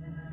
Mm-hmm.